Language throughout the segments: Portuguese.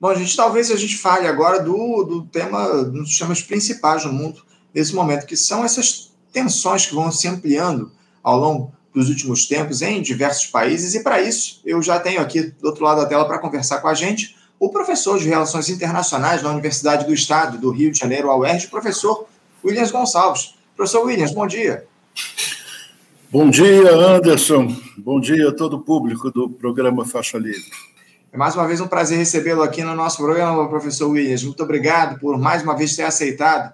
Bom, gente, talvez a gente fale agora do, do tema, dos temas principais no mundo nesse momento, que são essas tensões que vão se ampliando ao longo dos últimos tempos em diversos países. E para isso, eu já tenho aqui do outro lado da tela para conversar com a gente o professor de Relações Internacionais da Universidade do Estado do Rio de Janeiro, a UERJ, professor Williams Gonçalves. Professor Williams, bom dia. Bom dia, Anderson. Bom dia a todo o público do programa Faixa Livre. É mais uma vez um prazer recebê-lo aqui no nosso programa, professor Williams. Muito obrigado por mais uma vez ter aceitado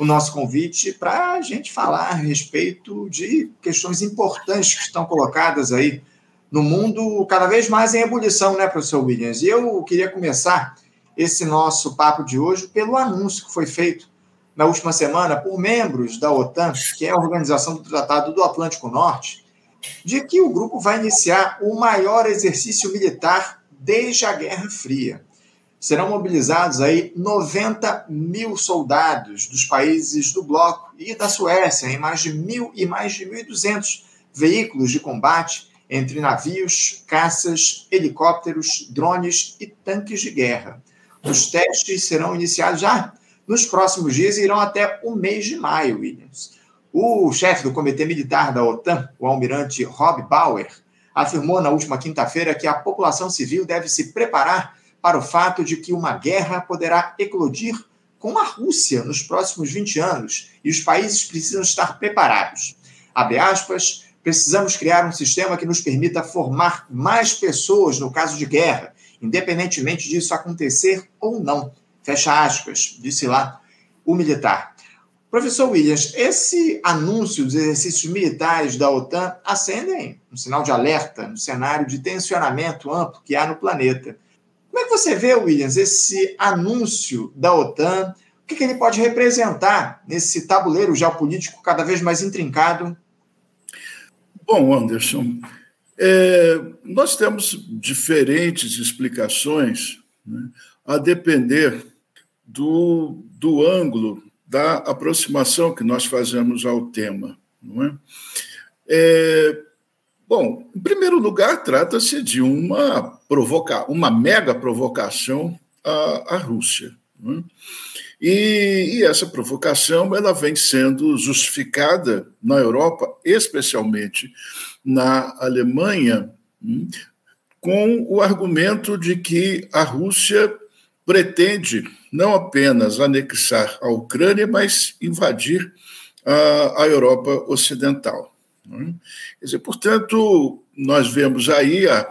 o nosso convite para a gente falar a respeito de questões importantes que estão colocadas aí no mundo cada vez mais em ebulição, né, professor Williams? E eu queria começar esse nosso papo de hoje pelo anúncio que foi feito na última semana por membros da OTAN, que é a Organização do Tratado do Atlântico Norte, de que o grupo vai iniciar o maior exercício militar desde a Guerra Fria serão mobilizados aí 90 mil soldados dos países do bloco e da Suécia, em mais de mil e mais de 1.200 veículos de combate entre navios, caças, helicópteros, drones e tanques de guerra. Os testes serão iniciados já nos próximos dias e irão até o mês de maio, Williams. O chefe do Comitê Militar da OTAN, o almirante Rob Bauer, afirmou na última quinta-feira que a população civil deve se preparar para o fato de que uma guerra poderá eclodir com a Rússia nos próximos 20 anos e os países precisam estar preparados. Abre aspas, precisamos criar um sistema que nos permita formar mais pessoas no caso de guerra, independentemente disso acontecer ou não. Fecha aspas, disse lá o militar. Professor Williams, esse anúncio dos exercícios militares da OTAN acendem um sinal de alerta no cenário de tensionamento amplo que há no planeta. Como é que você vê, Williams, esse anúncio da OTAN? O que, que ele pode representar nesse tabuleiro geopolítico cada vez mais intrincado? Bom, Anderson, é, nós temos diferentes explicações né, a depender do, do ângulo da aproximação que nós fazemos ao tema. Não é? É, Bom, em primeiro lugar, trata-se de uma provoca uma mega provocação à, à Rússia. Né? E, e, essa provocação ela vem sendo justificada na Europa, especialmente na Alemanha, né? com o argumento de que a Rússia pretende não apenas anexar a Ucrânia, mas invadir a, Europa Ocidental. Né? Quer dizer, portanto, nós vemos aí a,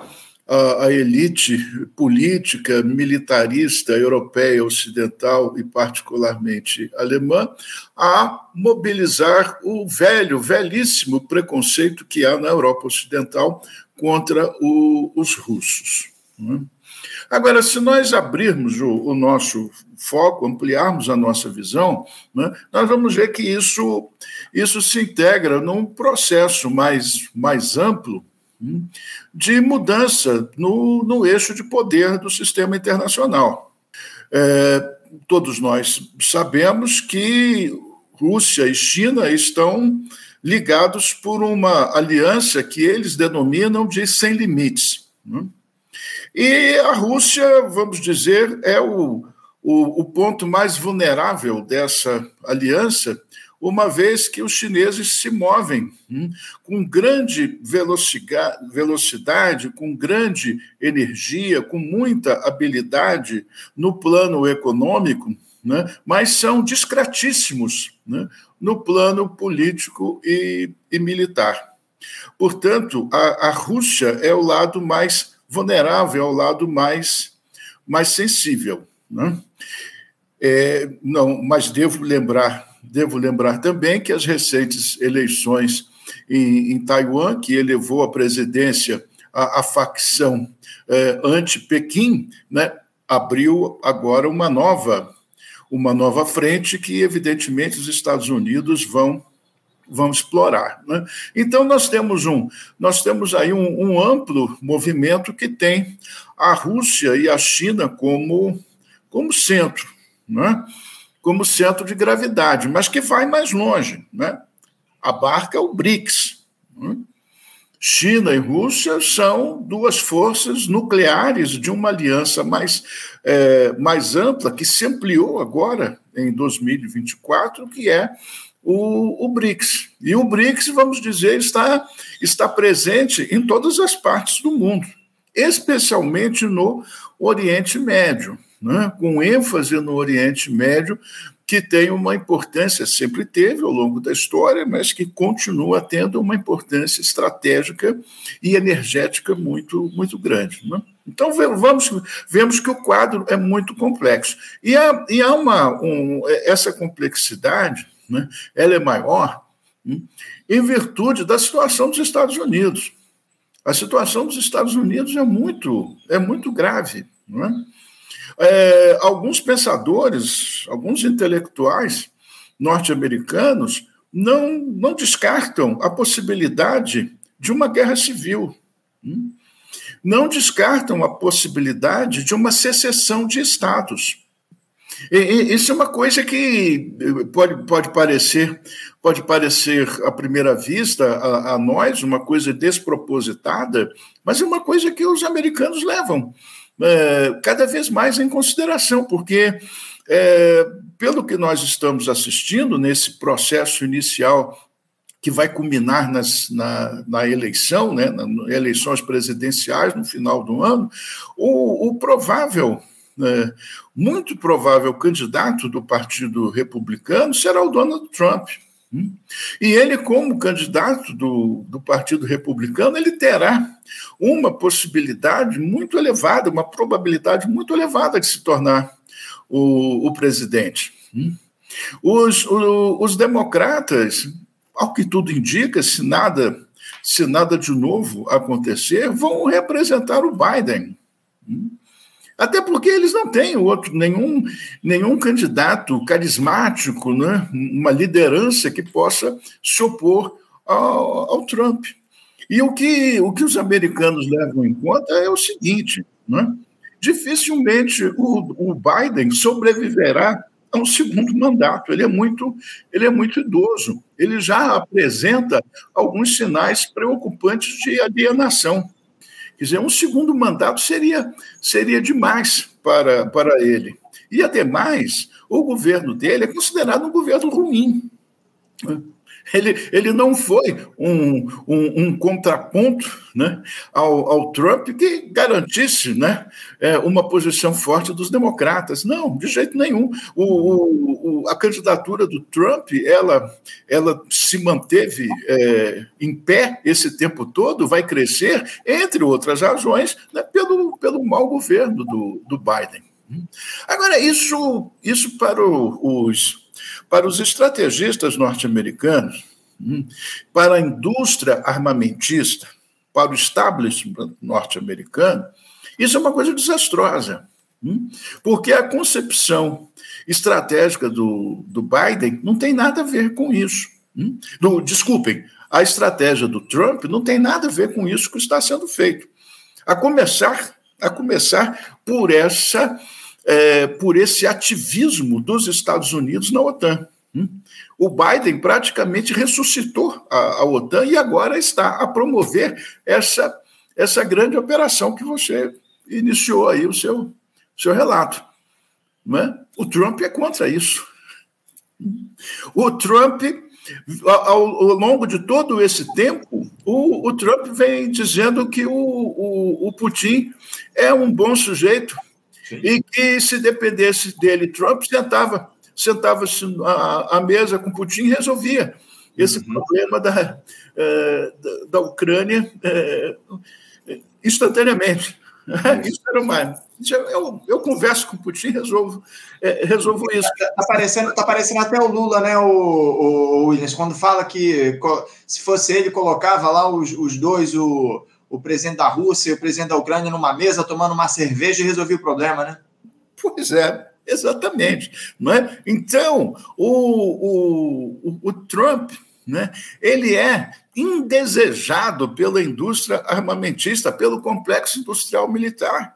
a, a, elite política, militarista europeia, ocidental e particularmente alemã a mobilizar o velho, velhíssimo preconceito que há na Europa Ocidental contra o, os russos. Né? Agora, se nós abrirmos o, o nosso foco, ampliarmos a nossa visão, né, nós vamos ver que isso, isso se integra num processo mais, mais amplo hum, de mudança no, no eixo de poder do sistema internacional. É, todos nós sabemos que Rússia e China estão ligados por uma aliança que eles denominam de sem limites. Né? E a Rússia, vamos dizer, é o, o, o ponto mais vulnerável dessa aliança, uma vez que os chineses se movem hum, com grande velocidade, com grande energia, com muita habilidade no plano econômico, né, mas são discretíssimos né, no plano político e, e militar. Portanto, a, a Rússia é o lado mais vulnerável ao lado mais, mais sensível. Né? É, não, mas devo lembrar, devo lembrar também que as recentes eleições em, em Taiwan, que elevou a presidência à, facção é, anti-Pequim, né, abriu agora uma nova uma nova frente que evidentemente os Estados Unidos vão vão explorar. Né? Então nós temos um, nós temos aí um, um, amplo movimento que tem a Rússia e a China como, como centro, né? como centro de gravidade, mas que vai mais longe, né? abarca o BRICS. Né? China e Rússia são duas forças nucleares de uma aliança mais, é, mais ampla, que se ampliou agora em 2024, que é o, o, BRICS. E o BRICS, vamos dizer, está, está presente em todas as partes do mundo, especialmente no Oriente Médio, né? com ênfase no Oriente Médio, que tem uma importância, sempre teve ao longo da história, mas que continua tendo uma importância estratégica e energética muito, muito grande. Né? Então, vamos, vemos que o quadro é muito complexo. E há, e há uma, um, essa complexidade, né, ela é maior hein, em virtude da situação dos Estados Unidos. A situação dos Estados Unidos é muito, é muito grave. Não é? É, alguns pensadores, alguns intelectuais norte-americanos não, não descartam a possibilidade de uma guerra civil. Hum? Não descartam a possibilidade de uma secessão de estados. E, e, isso é uma coisa que pode, pode parecer pode parecer à primeira vista a, a, nós uma coisa despropositada, mas é uma coisa que os americanos levam é, cada vez mais em consideração, porque, é, pelo que nós estamos assistindo nesse processo inicial que vai culminar nas, na, na, eleição, né, nas eleições presidenciais no final do ano, o, o provável, é, muito provável candidato do Partido Republicano será o Donald Trump. Hum? E ele, como candidato do, do Partido Republicano, ele terá uma possibilidade muito elevada, uma probabilidade muito elevada de se tornar o, o presidente. Hum? Os, o, os democratas, ao que tudo indica, se nada, se nada de novo acontecer, vão representar o Biden. Hum? Até porque eles não têm outro, nenhum, nenhum candidato carismático, né? uma liderança que possa se opor ao, ao Trump. E o que, o que os americanos levam em conta é o seguinte: né? dificilmente o, o Biden sobreviverá a um segundo mandato. Ele é muito, ele é muito idoso. Ele já apresenta alguns sinais preocupantes de alienação. Quer dizer, um segundo mandato seria, seria demais para, para ele. E, ademais, o governo dele é considerado um governo ruim. Ele, ele não foi um, um, um contraponto né, ao, ao, Trump que garantisse né, é, uma posição forte dos democratas. Não, de jeito nenhum. O, o, a candidatura do Trump ela, ela se manteve é, em pé esse tempo todo, vai crescer, entre outras razões, né, pelo, pelo mau governo do, do Biden. Agora, isso, isso para os para os estrategistas norte-americanos, hum, para a indústria armamentista, para o establishment norte-americano, isso é uma coisa desastrosa, hum, porque a concepção estratégica do, do Biden não tem nada a ver com isso. Hum. Do, desculpem, a estratégia do Trump não tem nada a ver com isso que está sendo feito. A começar, a começar por essa é, por esse ativismo dos Estados Unidos na OTAN. Hum? O Biden praticamente ressuscitou a, a, OTAN e agora está a promover essa, essa grande operação que você iniciou aí o seu, seu relato. Né? O Trump é contra isso. O Trump, ao, ao longo de todo esse tempo, o, o Trump vem dizendo que o, o, o Putin é um bom sujeito e que se dependesse dele, Trump sentava sentava-se à, mesa com Putin e resolvia esse uhum. problema da, é, da, da, Ucrânia é, instantaneamente. Isso era uma. Eu, eu converso com o Putin resolvo, é, resolvo isso. Está parecendo, tá parecendo até o Lula, né, o, o, Williams, quando fala que se fosse ele, colocava lá os, os dois, o, o presidente da Rússia e o presidente da Ucrânia, numa mesa, tomando uma cerveja e resolvia o problema, né? Pois é. Exatamente. Não é? Então, o, o, o Trump né, ele é indesejado pela indústria armamentista, pelo complexo industrial militar.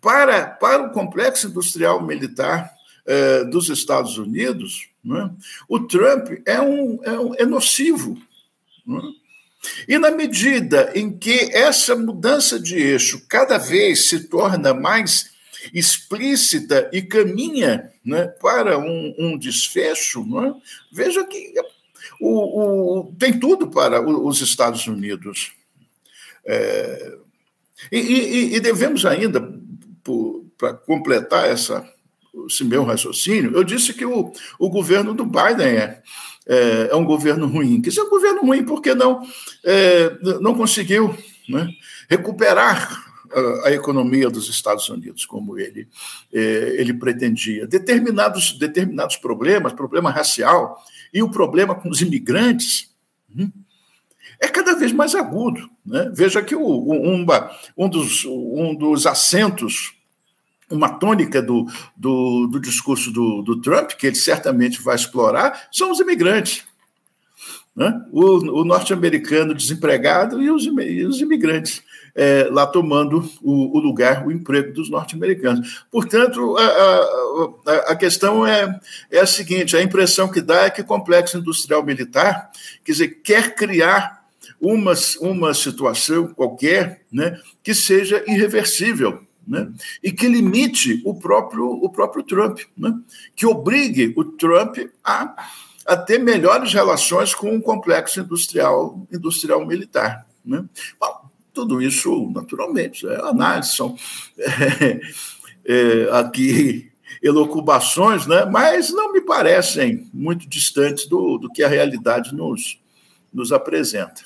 Para, para o complexo industrial militar eh, dos Estados Unidos, né, o Trump é, um, é, um, é nocivo. Né? E na medida em que essa mudança de eixo cada vez se torna mais explícita e caminha né, para um, um desfecho, é? veja que o, o, tem tudo para os Estados Unidos. É, e, e, e, devemos ainda, para completar essa, esse meu raciocínio, eu disse que o, o governo do Biden é, é, é um governo ruim. Que é um governo ruim porque não, é, não conseguiu né, recuperar a, economia dos Estados Unidos como ele, é, ele pretendia. Determinados, determinados problemas, problema racial e o problema com os imigrantes, hum, é cada vez mais agudo. Né? Veja que o, um, um, dos, um dos assentos uma tônica do, do, do discurso do, do, Trump, que ele certamente vai explorar, são os imigrantes. Né? O, o norte-americano desempregado e os, e os imigrantes é, lá tomando o, o, lugar, o emprego dos norte-americanos. Portanto, a, a, a, questão é, é a seguinte: a impressão que dá é que o complexo industrial militar, quer dizer, quer criar uma, uma situação qualquer né, que seja irreversível né? e que limite o próprio, o próprio Trump, né? que obrigue o Trump a, a ter melhores relações com o complexo industrial, industrial militar. Né? Bom, tudo isso, naturalmente, é análise, são é, é, aqui elocubações, né? mas não me parecem muito distantes do, do que a realidade nos, nos apresenta.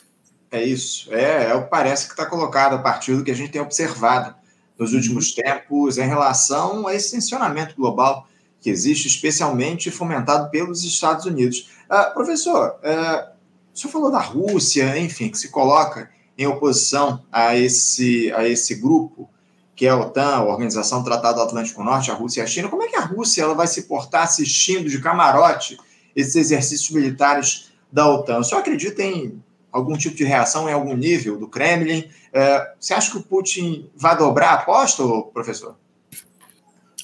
É isso, é, é parece que está colocado a partir do que a gente tem observado nos últimos tempos em relação a esse tensionamento global que existe, especialmente fomentado pelos Estados Unidos. Uh, professor, uh, o senhor falou da Rússia, enfim, que se coloca em oposição a esse, a esse grupo, que é a OTAN, a Organização do Tratado Atlântico Norte, a Rússia e a China. Como é que a Rússia ela vai se portar assistindo de camarote esses exercícios militares da OTAN? O senhor acredita em algum tipo de reação em algum nível do Kremlin? É, você acha que o Putin vai dobrar a aposta, professor?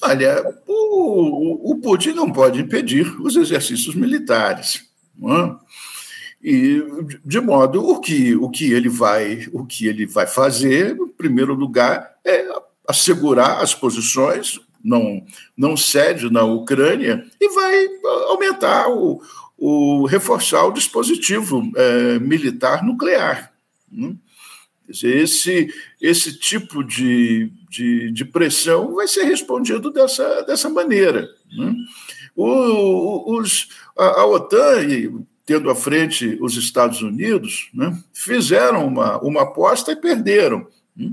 Olha, o, o Putin não pode impedir os exercícios militares. É? E de modo o que o que ele vai o que ele vai fazer, em primeiro lugar, é assegurar as posições, não não cede na Ucrânia e vai aumentar o, o reforçar o dispositivo é, militar nuclear. Né? Dizer, esse, esse tipo de, de, de, pressão vai ser respondido dessa, dessa maneira. Né? O, os, a, a, OTAN, tendo à frente os Estados Unidos, né, fizeram uma, uma aposta e perderam. Né?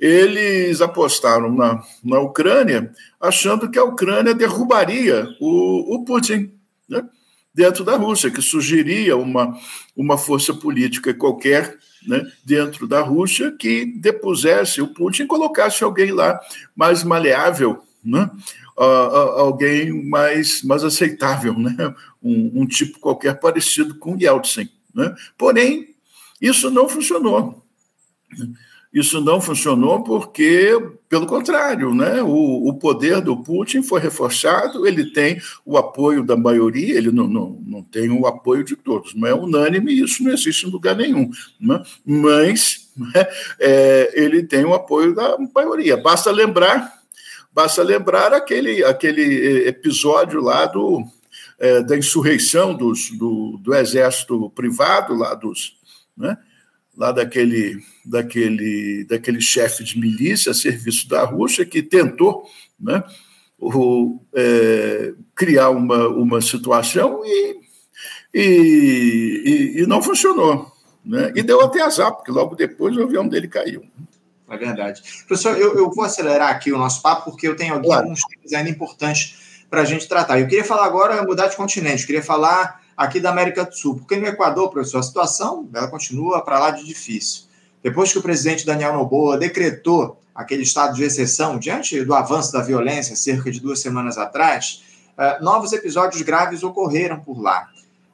Eles apostaram na, na Ucrânia, achando que a Ucrânia derrubaria o, o Putin. Né? Dentro da Rússia, que sugeria uma, uma força política qualquer né, dentro da Rússia que depusesse o Putin e colocasse alguém lá mais maleável, né, alguém mais, mais aceitável, né, um, um, tipo qualquer parecido com Yeltsin. Né. Porém, isso não funcionou. Isso não funcionou porque, pelo contrário, né, o, o poder do Putin foi reforçado, ele tem o apoio da maioria, ele não, não, não tem o apoio de todos, não é unânime, isso não existe em lugar nenhum. Né? Mas né, é, ele tem o apoio da maioria. Basta lembrar, basta lembrar aquele, aquele episódio lá do, é, da insurreição dos, do, do exército privado, lá dos. Né? Lá daquele, daquele, daquele chefe de milícia a serviço da Rússia que tentou né, o, é, criar uma, uma situação e, e, e, não funcionou. Né? E deu até azar, porque logo depois o avião dele caiu. É verdade. Professor, eu, eu vou acelerar aqui o nosso papo, porque eu tenho aqui claro. alguns temas ainda importantes para a gente tratar. Eu queria falar agora, mudar de continente, eu queria falar aqui da América do Sul. Porque no Equador, professor, a situação ela continua para lá de difícil. Depois que o presidente Daniel Noboa decretou aquele estado de exceção diante do avanço da violência cerca de duas semanas atrás, uh, novos episódios graves ocorreram por lá.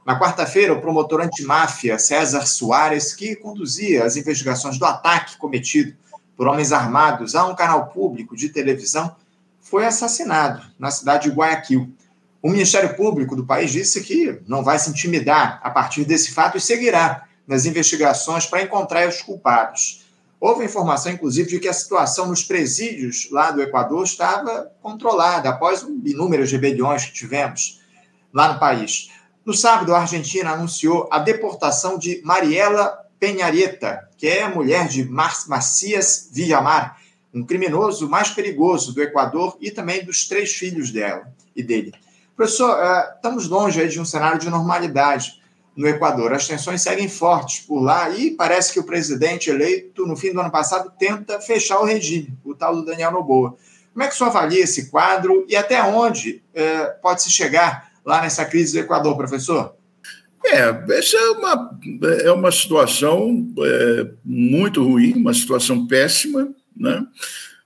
Na quarta-feira, o promotor antimáfia César Soares, que conduzia as investigações do ataque cometido por homens armados a um canal público de televisão, foi assassinado na cidade de Guayaquil. O Ministério Público do país disse que não vai se intimidar a partir desse fato e seguirá nas investigações para encontrar os culpados. Houve informação, inclusive, de que a situação nos presídios lá do Equador estava controlada após inúmeras rebeliões que tivemos lá no país. No sábado, a Argentina anunciou a deportação de Mariela Penhareta, que é a mulher de Macias Villamar, um criminoso mais perigoso do Equador e também dos três filhos dela e dele. Professor, uh, estamos longe de um cenário de normalidade no Equador. As tensões seguem fortes por lá e parece que o presidente eleito no fim do ano passado tenta fechar o regime, o tal do Daniel Noboa. Como é que o senhor avalia esse quadro e até onde uh, pode se chegar lá nessa crise do Equador, professor? É, essa é uma, é uma situação é, muito ruim, uma situação péssima, né?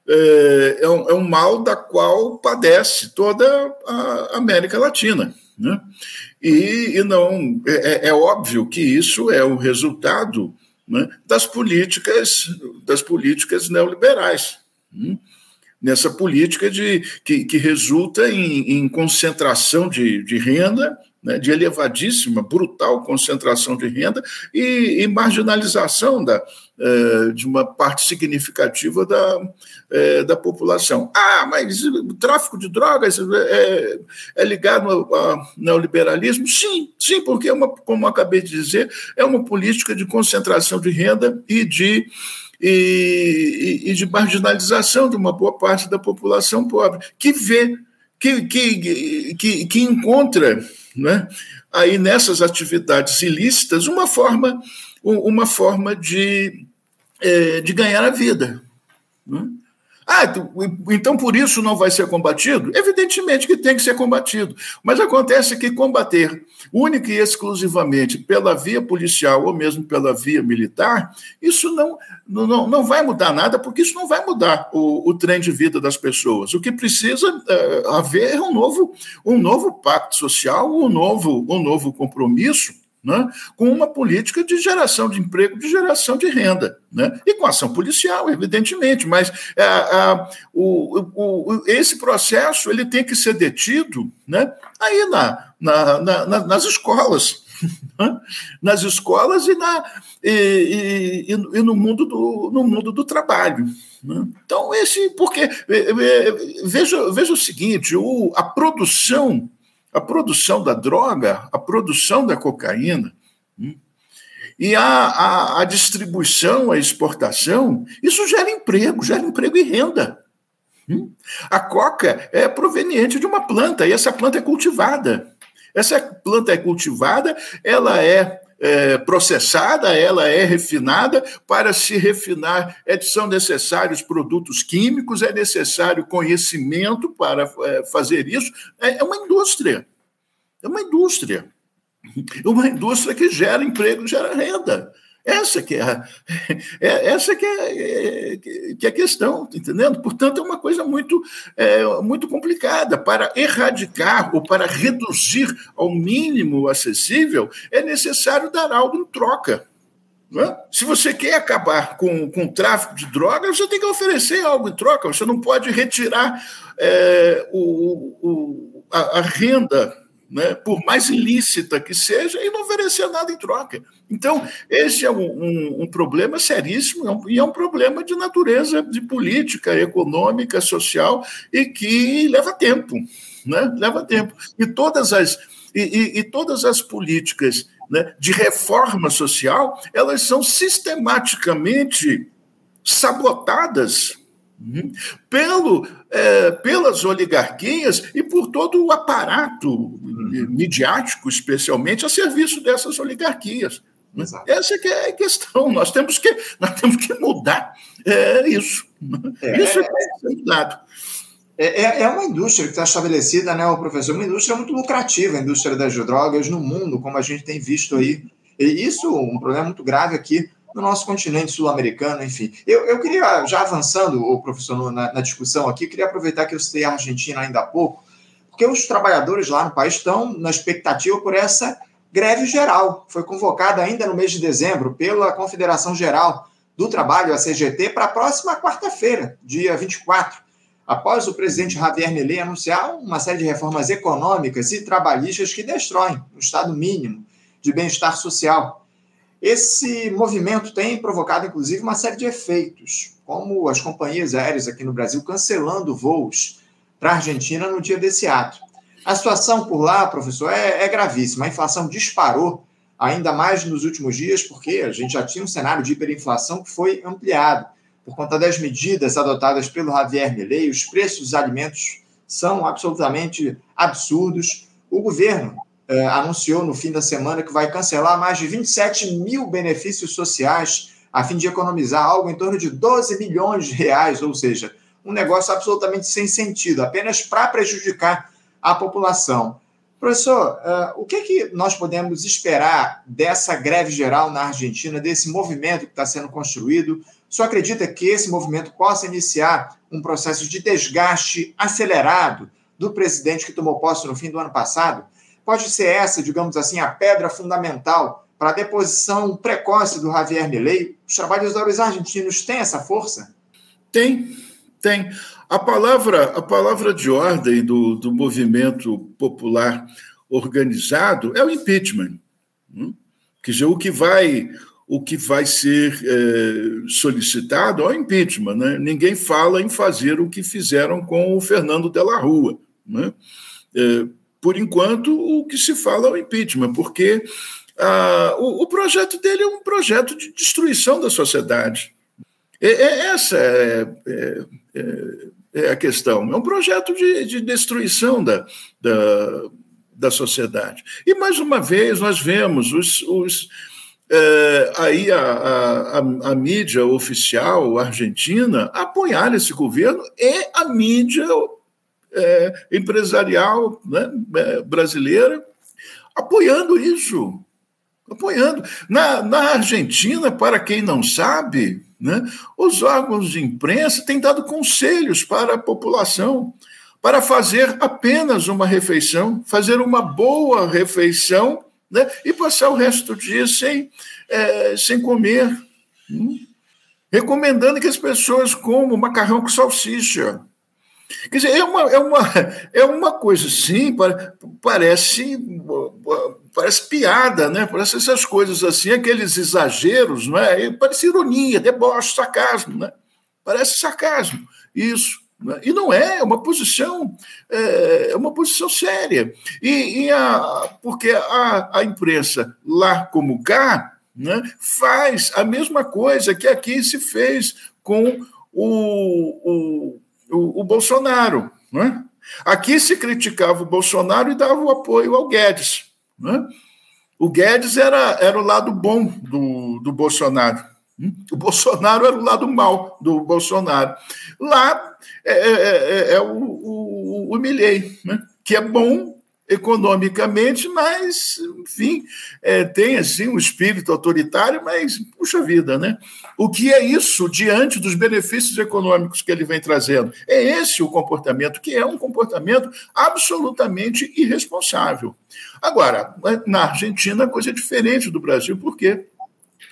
É, é, um, é um mal da qual padece toda a América Latina. Né? E, e não é, é, é óbvio que isso é o resultado né, das políticas das políticas neoliberais. Né? nessa política de, que, que resulta em, em concentração de, de renda, né, de elevadíssima, brutal concentração de renda e, e marginalização da, é, de uma parte significativa da, é, da população. Ah, mas o tráfico de drogas é, é ligado ao, ao, neoliberalismo? Sim, sim, porque, é uma, como acabei de dizer, é uma política de concentração de renda e de e, e, de marginalização de uma boa parte da população pobre, que vê, que, que, que, que encontra né, aí nessas atividades ilícitas uma forma, uma forma de, é, de ganhar a vida. Né? Ah, então por isso não vai ser combatido? Evidentemente que tem que ser combatido. Mas acontece que combater única e exclusivamente pela via policial ou mesmo pela via militar, isso não, não, não vai mudar nada, porque isso não vai mudar o, o trem de vida das pessoas. O que precisa é, haver é um novo, um novo pacto social, um novo, um novo compromisso né, com uma política de geração de emprego, de geração de renda, né, e com ação policial, evidentemente, mas é, é, o, o, esse processo ele tem que ser detido né, aí na, na, na nas escolas. Né, nas escolas e, na, e, e, e, no, mundo do, no mundo do trabalho. Né. Então, esse, porque veja, veja o seguinte: o, a produção a produção da droga, a produção da cocaína, hum, e a, a, a, distribuição, a exportação, isso gera emprego, gera emprego e renda. Hum. A coca é proveniente de uma planta, e essa planta é cultivada. Essa planta é cultivada, ela é, é processada, ela é refinada. Para se refinar, é, são necessários produtos químicos, é necessário conhecimento para é, fazer isso. É, é uma indústria. É uma indústria. Uma indústria que gera emprego, gera renda. Essa que é, a, é essa que é, que é a questão, tá entendendo? Portanto, é uma coisa muito, é, muito complicada. Para erradicar ou para reduzir ao mínimo acessível, é necessário dar algo em troca. É? Se você quer acabar com, com o tráfico de drogas, você tem que oferecer algo em troca. Você não pode retirar é, o, o, a, a renda né, por mais ilícita que seja, e não oferecer nada em troca. Então, esse é um, um, um problema seríssimo é um, e é um problema de natureza de política, econômica, social e que leva tempo. Né? Leva tempo. E todas as, e, e, e todas as políticas né, de reforma social elas são sistematicamente sabotadas Uhum. pelo, é, pelas oligarquias e por todo o aparato uhum. midiático, especialmente, a serviço dessas oligarquias. Exato. Essa que é a questão. Nós temos que, nós temos que mudar é, isso. É, isso é, é mudado. É, é, é uma indústria que está estabelecida, né, professor? Uma indústria muito lucrativa, a indústria das drogas no mundo, como a gente tem visto aí. E isso, um problema muito grave aqui no nosso continente sul-americano, enfim. Eu, eu queria, já avançando, o professor, na, na, discussão aqui, queria aproveitar que eu citei a Argentina ainda há pouco, porque os trabalhadores lá no país estão na expectativa por essa greve geral. Foi convocada ainda no mês de dezembro pela Confederação Geral do Trabalho, a CGT, para a próxima quarta-feira, dia 24, após o presidente Javier Milei anunciar uma série de reformas econômicas e trabalhistas que destroem o estado mínimo de bem-estar social. Esse movimento tem provocado, inclusive, uma série de efeitos, como as companhias aéreas aqui no Brasil cancelando voos para a Argentina no dia desse ato. A situação por lá, professor, é, é gravíssima. A inflação disparou ainda mais nos últimos dias, porque a gente já tinha um cenário de hiperinflação que foi ampliado por conta das medidas adotadas pelo Javier Milei. Os preços dos alimentos são absolutamente absurdos. O governo eh, anunciou no fim da semana que vai cancelar mais de 27 mil benefícios sociais a fim de economizar algo em torno de 12 milhões de reais, ou seja, um negócio absolutamente sem sentido, apenas para prejudicar a população. Professor, uh, o que, que nós podemos esperar dessa greve geral na Argentina, desse movimento que está sendo construído? O senhor acredita que esse movimento possa iniciar um processo de desgaste acelerado do presidente que tomou posse no fim do ano passado? Pode ser essa, digamos assim, a pedra fundamental para a deposição precoce do Javier Milei? Os trabalhadores argentinos têm essa força? Tem, tem. A palavra, a palavra de ordem do, do movimento popular organizado é o impeachment. Hum? Quer dizer, o que vai, o que vai ser é, solicitado é o impeachment. Né? Ninguém fala em fazer o que fizeram com o Fernando Della Rua. Né? É, por enquanto, o que se fala é o impeachment, porque ah, o, o projeto dele é um projeto de destruição da sociedade. É, essa é, é, é, é, a questão. É um projeto de, de destruição da, da, da, sociedade. E, mais uma vez, nós vemos os. os é, aí a, a, a, mídia oficial argentina apoiar esse governo e a mídia é, empresarial né, é, brasileira apoiando isso. Apoiando. Na, na Argentina, para quem não sabe, né? Os órgãos de imprensa têm dado conselhos para a população para fazer apenas uma refeição, fazer uma boa refeição né? e passar o resto do dia sem, é, sem comer. Hum? Recomendando que as pessoas comam macarrão com salsicha. Quer dizer, é uma, é uma, é uma coisa assim, parece parece piada, né? Parece essas coisas assim, aqueles exageros, não é? Parece ironia, deboche, sarcasmo, né? Parece sarcasmo, isso. Né? E não é, é uma posição, é, é uma posição séria. E, e a, porque a, a imprensa, lá como cá, né, faz a mesma coisa que aqui se fez com o, o, o, o Bolsonaro. Né? Aqui se criticava o Bolsonaro e dava o apoio ao Guedes. Né? O Guedes era, era o lado bom do, do Bolsonaro. Hum? O Bolsonaro era o lado mal do Bolsonaro. Lá é, é, é, é o, o, o Milley, né? que é bom economicamente, mas, enfim, é, tem assim um espírito autoritário, mas, puxa vida, né? O que é isso diante dos benefícios econômicos que ele vem trazendo? É esse o comportamento, que é um comportamento absolutamente irresponsável. Agora, na Argentina, a coisa é diferente do Brasil, porque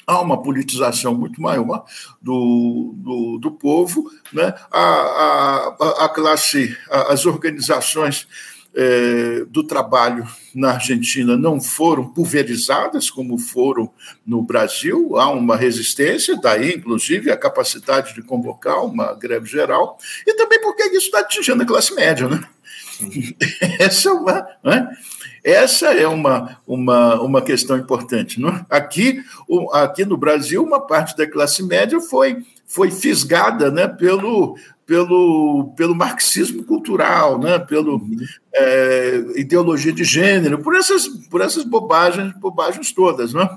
há uma politização muito maior do, do, do povo, né? a, a, a classe, as organizações é, do trabalho na Argentina não foram pulverizadas como foram no Brasil. Há uma resistência, daí, inclusive, a capacidade de convocar uma greve geral, e também porque isso está atingindo a classe média. Né? Essa é uma. Né? Essa é uma, uma, uma questão importante. Não? É? Aqui, aqui no Brasil, uma parte da classe média foi, foi fisgada né, pelo, pelo, pelo marxismo cultural, né? pelo é, ideologia de gênero, por essas, por essas bobagens, bobagens todas. Né?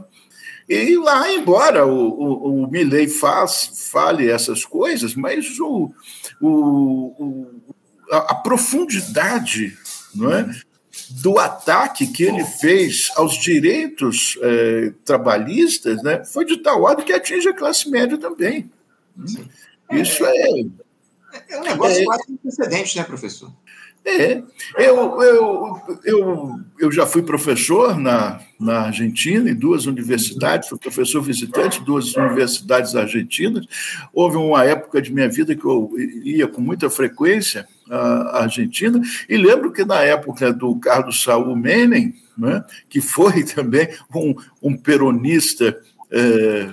E lá, embora o, o, o Milley faz, fale essas coisas, mas o, o, o a, a, profundidade não é? do ataque que ele fez aos direitos é, trabalhistas né, foi de tal ordem que atinge a classe média também. Isso é, é um negócio é, quase precedente, né, professor? É, eu, eu, eu, eu já fui professor na, na Argentina, em duas universidades, fui professor visitante em duas universidades argentinas. Houve uma época de minha vida que eu ia com muita frequência à Argentina, e lembro que na época do Carlos Saul Menem, né, que foi também um, um peronista é,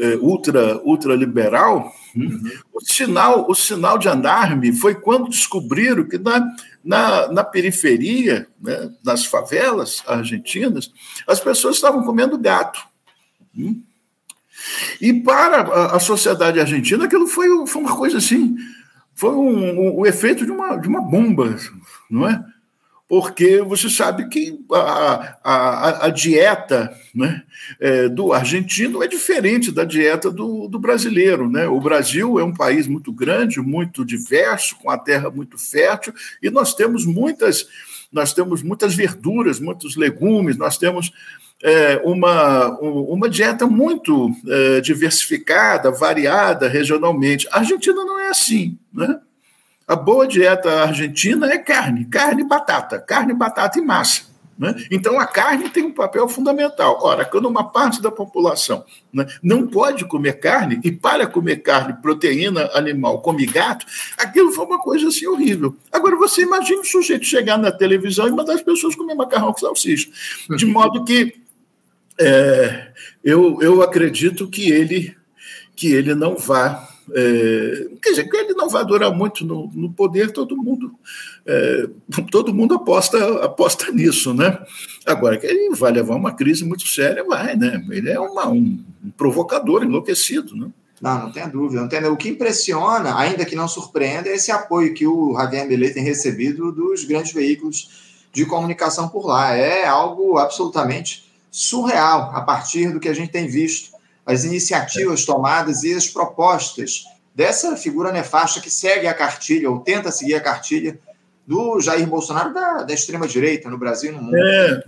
é, ultra, ultraliberal, uhum. o, sinal, o sinal de alarme foi quando descobriram que na, na, na periferia, né, nas favelas argentinas, as pessoas estavam comendo gato. Hum? E para a, a, sociedade argentina, aquilo foi, foi uma coisa assim, foi um, um, o efeito de uma, de uma bomba, não é? Porque você sabe que a, a, a dieta né, é, do argentino é diferente da dieta do, do, brasileiro. Né? O Brasil é um país muito grande, muito diverso, com a terra muito fértil, e nós temos muitas, nós temos muitas verduras, muitos legumes, nós temos é, uma, uma dieta muito é, diversificada, variada regionalmente. A Argentina não é assim. Né? A boa dieta argentina é carne, carne e batata, carne, batata e massa. Né? Então, a carne tem um papel fundamental. Ora, quando uma parte da população né, não pode comer carne, e para comer carne, proteína animal, come gato, aquilo foi uma coisa assim horrível. Agora, você imagina o sujeito chegar na televisão e mandar as pessoas comer macarrão com salsicha. De modo que é, eu, eu acredito que ele, que ele não vá é, quer dizer, que ele não vai durar muito no, no poder, todo mundo, é, todo mundo aposta, aposta nisso, né? Agora, que ele vai levar uma crise muito séria, vai, né? Ele é uma, um, provocador enlouquecido, né? Não, não tem dúvida. Não tem, o que impressiona, ainda que não surpreenda, é esse apoio que o Javier Milei tem recebido dos grandes veículos de comunicação por lá. É algo absolutamente surreal a partir do que a gente tem visto as iniciativas tomadas e as propostas dessa figura nefasta que segue a cartilha, ou tenta seguir a cartilha, do Jair Bolsonaro da, da extrema-direita no Brasil e no mundo. É,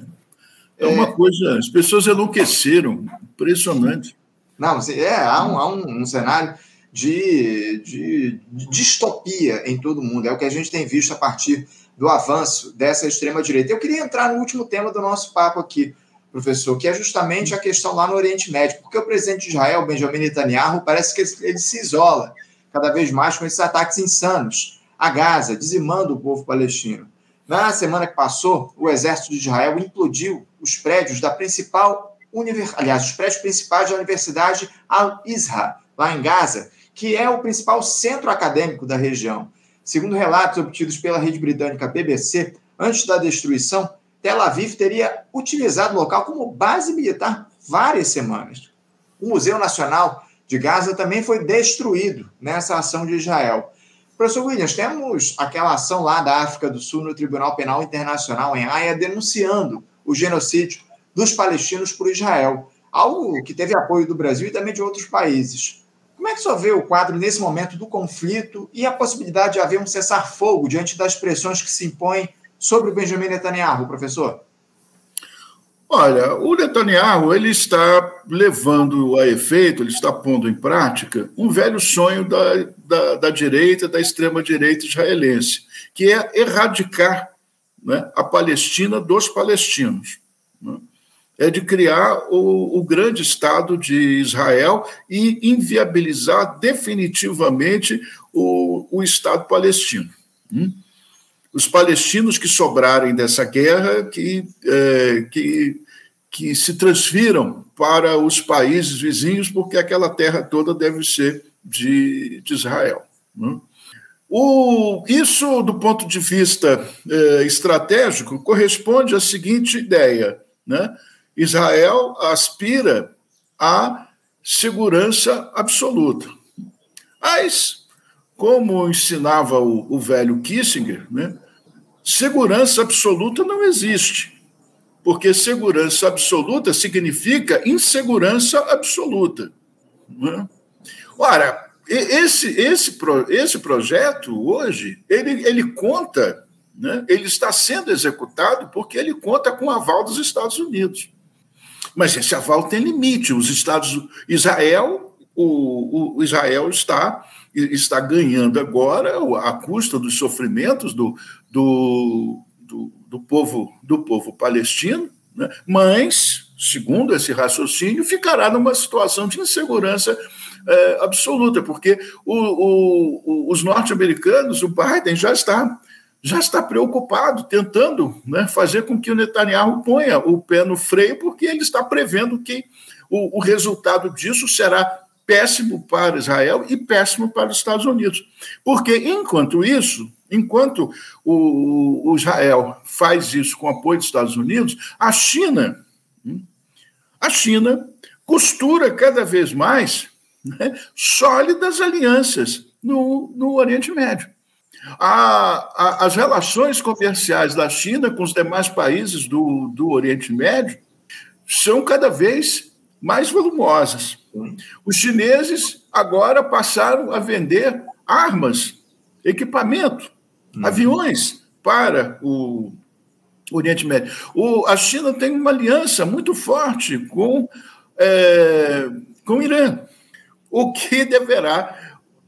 é uma é, coisa, as pessoas enlouqueceram, impressionante. Não, é, há um, há um, um cenário de, de, de distopia em todo o mundo, é o que a gente tem visto a partir do avanço dessa extrema-direita. Eu queria entrar no último tema do nosso papo aqui, professor, que é justamente a questão lá no Oriente Médio, porque o presidente de Israel, Benjamin Netanyahu, parece que ele se isola cada vez mais com esses ataques insanos a Gaza, dizimando o povo palestino. Na semana que passou, o exército de Israel implodiu os prédios da principal univers... aliás, os prédios principais da Universidade Al-Izhar, lá em Gaza, que é o principal centro acadêmico da região. Segundo relatos obtidos pela rede britânica BBC, antes da destruição, Tel Aviv teria utilizado o local como base militar várias semanas. O Museu Nacional de Gaza também foi destruído nessa ação de Israel. Professor Williams, temos aquela ação lá da África do Sul no Tribunal Penal Internacional em Haia denunciando o genocídio dos palestinos por Israel, algo que teve apoio do Brasil e também de outros países. Como é que só vê o quadro nesse momento do conflito e a possibilidade de haver um cessar-fogo diante das pressões que se impõem sobre o Benjamin Netanyahu, professor? Olha, o Netanyahu ele está levando a efeito, ele está pondo em prática um velho sonho da, da, da direita, da extrema-direita israelense, que é erradicar né, a Palestina dos palestinos. Né? É de criar o, o, grande Estado de Israel e inviabilizar definitivamente o, o Estado palestino. Hum? Os palestinos que sobrarem dessa guerra que, é, que, que se transfiram para os países vizinhos, porque aquela terra toda deve ser de, de Israel. Né? O, isso, do ponto de vista é, estratégico, corresponde à seguinte ideia: né? Israel aspira à segurança absoluta. Mas como ensinava o, o velho Kissinger, né, segurança absoluta não existe, porque segurança absoluta significa insegurança absoluta. Né? Ora, esse, esse, esse projeto hoje, ele, ele conta, né, ele está sendo executado porque ele conta com o aval dos Estados Unidos. Mas esse aval tem limite. Os Estados Israel, o, o Israel está está ganhando agora à custa dos sofrimentos do, do, do, do povo, do povo palestino, né? mas, segundo esse raciocínio, ficará numa situação de insegurança é, absoluta, porque o, o, os norte-americanos, o Biden, já está já está preocupado, tentando né, fazer com que o Netanyahu ponha o pé no freio, porque ele está prevendo que o, o resultado disso será péssimo para Israel e péssimo para os Estados Unidos. Porque, enquanto isso, enquanto o, o Israel faz isso com apoio dos Estados Unidos, a China, hum, a China costura cada vez mais né, sólidas alianças no, no Oriente Médio. A, a, as relações comerciais da China com os demais países do, do Oriente Médio são cada vez mais volumosas. Os chineses agora passaram a vender armas, equipamento, uhum. aviões para o Oriente Médio. O, a China tem uma aliança muito forte com, é, com o Irã, o que deverá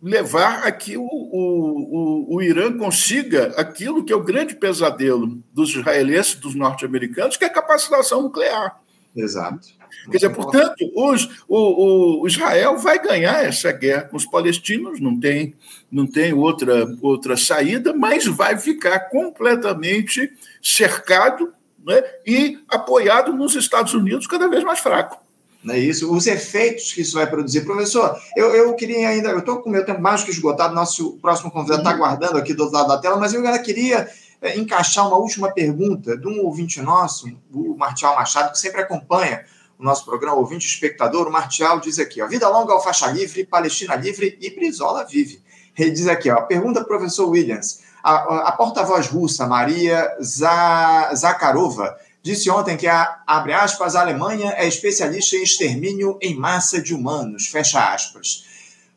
levar a que o, o, o, o Irã consiga aquilo que é o grande pesadelo dos israelenses, dos norte-americanos, que é a capacitação nuclear. Exato. Quer dizer, portanto, os, o, o, Israel vai ganhar essa guerra com os palestinos, não tem, não tem outra, outra saída, mas vai ficar completamente cercado né, e apoiado nos Estados Unidos cada vez mais fraco. Não é isso? Os efeitos que isso vai produzir. Professor, eu, eu queria ainda, eu estou com o meu tempo mais que esgotado, nosso próximo convidado está uhum. aguardando aqui do outro lado da tela, mas eu ainda queria é, encaixar uma última pergunta de um ouvinte nosso, o Martial Machado, que sempre acompanha o nosso programa, ouvinte espectador. O Martial diz aqui: ó, vida longa ao faixa livre, Palestina livre e Brizola vive. Ele diz aqui: ó, pergunta professor Williams. A, a porta-voz russa, Maria Zakharova, disse ontem que a, abre aspas, a Alemanha é especialista em extermínio em massa de humanos, fecha aspas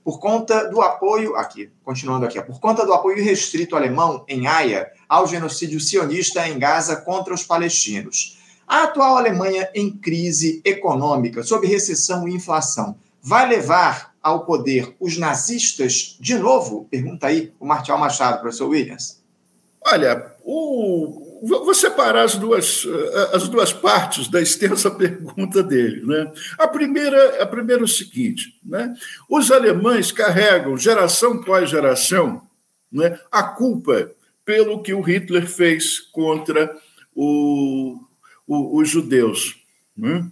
por conta do apoio, aqui, continuando aqui, por conta do apoio restrito alemão em Haia ao genocídio sionista em Gaza contra os palestinos. A atual Alemanha em crise econômica, sob recessão e inflação, vai levar ao poder os nazistas de novo? Pergunta aí o Martial Machado, professor Williams. Olha, o, vou separar as duas, as duas partes da extensa pergunta dele. Né? A, primeira, a primeira é o seguinte: né? os alemães carregam, geração após geração, né, a culpa pelo que o Hitler fez contra o, o, os judeus. Né?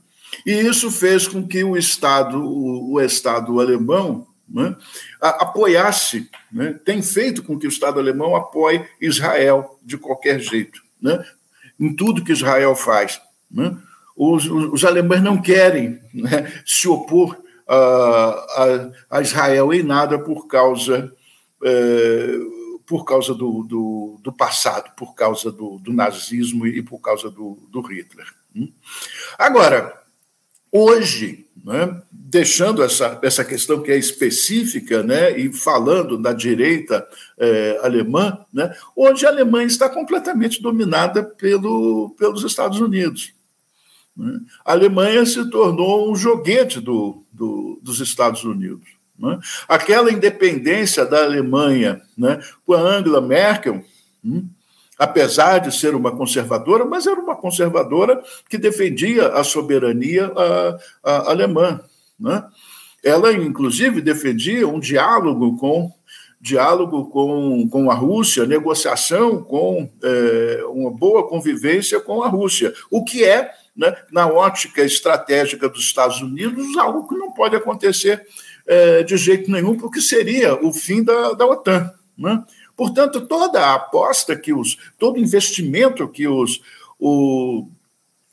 E isso fez com que o Estado, o, o Estado alemão, né, apoiasse, né, tem feito com que o Estado alemão apoie Israel de qualquer jeito né, em tudo que Israel faz. Né? Os, os, os, alemães não querem né, se opor a, a, a, Israel em nada por causa, é, por causa do, do, do, passado, por causa do, do nazismo e por causa do, Hitler. Né? Agora, hoje, né, deixando essa, essa questão que é específica, né, e falando da direita é, alemã, né, hoje a Alemanha está completamente dominada pelo, pelos Estados Unidos. Né? A Alemanha se tornou um joguete do, dos Estados Unidos. Né? Aquela independência da Alemanha né, com a Angela Merkel, hum, apesar de ser uma conservadora, mas era uma conservadora que defendia a soberania a, a alemã. Né? Ela, inclusive, defendia um diálogo com diálogo com, com a Rússia, negociação com é, uma boa convivência com a Rússia, o que é, né, na ótica estratégica dos Estados Unidos, algo que não pode acontecer é, de jeito nenhum, porque seria o fim da, da OTAN. Né? Portanto, toda a aposta que os, todo investimento que os, o,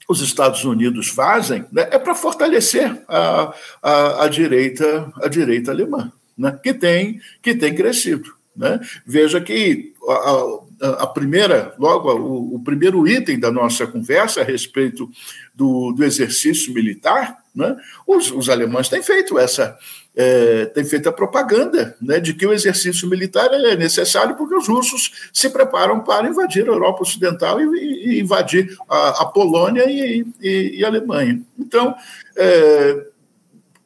os Estados Unidos fazem né, é para fortalecer a, a, a, direita, a direita alemã, né, que, tem, que tem crescido. Né? Veja que a, a primeira, logo, o, o, primeiro item da nossa conversa a respeito do, do exercício militar, né, os, os alemães têm feito essa, é, tem feito a propaganda né, de que o exercício militar é necessário porque os russos se preparam para invadir a Europa Ocidental e, e invadir a, a Polônia e, e, e, a Alemanha. Então, é,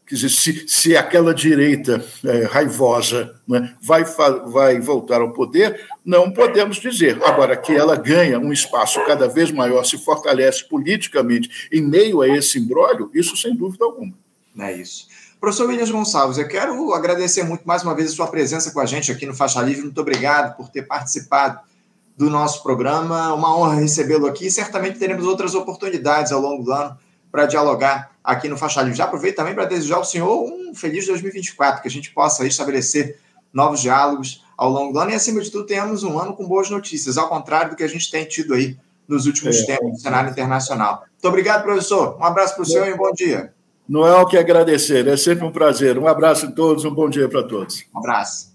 quer dizer, se, se aquela direita é, raivosa né, vai, vai voltar ao poder, não podemos dizer. Agora, que ela ganha um espaço cada vez maior, se fortalece politicamente em meio a esse imbróglio, isso sem dúvida alguma. É isso. Professor Williams Gonçalves, eu quero agradecer muito mais uma vez a sua presença com a gente aqui no Faixa Livre. Muito obrigado por ter participado do nosso programa. Uma honra recebê-lo aqui. Certamente teremos outras oportunidades ao longo do ano para dialogar aqui no Faixa Livre. Já aproveito também para desejar ao senhor um feliz 2024, que a gente possa estabelecer novos diálogos ao longo do ano e, acima de tudo, tenhamos um ano com boas notícias, ao contrário do que a gente tem tido aí nos últimos é. tempos no cenário internacional. Muito obrigado, professor. Um abraço para o senhor e um bom dia. Não é o que agradecer, é sempre um prazer. Um abraço a todos, um bom dia para todos. Um abraço.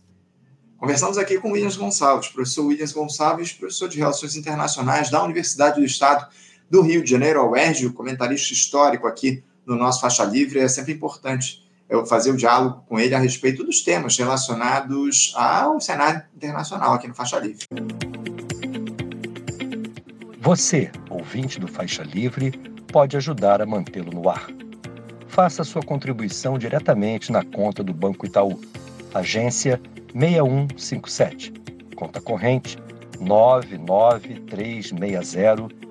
Conversamos aqui com o Williams Gonçalves, professor Williams Gonçalves, professor de Relações Internacionais da Universidade do Estado do Rio de Janeiro, ao UERJ, comentarista histórico aqui no nosso Faixa Livre. É sempre importante eu fazer o diálogo com ele a respeito dos temas relacionados ao cenário internacional aqui no Faixa Livre. Você, ouvinte do Faixa Livre, pode ajudar a mantê-lo no ar. Faça sua contribuição diretamente na conta do Banco Itaú, agência 6157, conta corrente 99360,